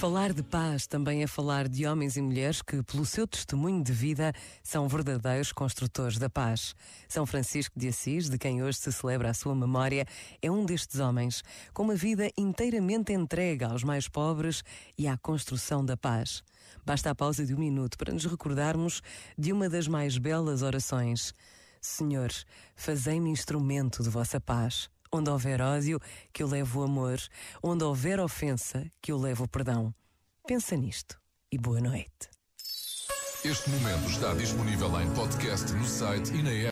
Falar de paz também é falar de homens e mulheres que, pelo seu testemunho de vida, são verdadeiros construtores da paz. São Francisco de Assis, de quem hoje se celebra a sua memória, é um destes homens, com uma vida inteiramente entregue aos mais pobres e à construção da paz. Basta a pausa de um minuto para nos recordarmos de uma das mais belas orações. Senhor, fazei-me instrumento de vossa paz. Onde houver ódio, que eu levo o amor. Onde houver ofensa, que eu levo o perdão. Pensa nisto e boa noite. Este momento está disponível em podcast no site e na app.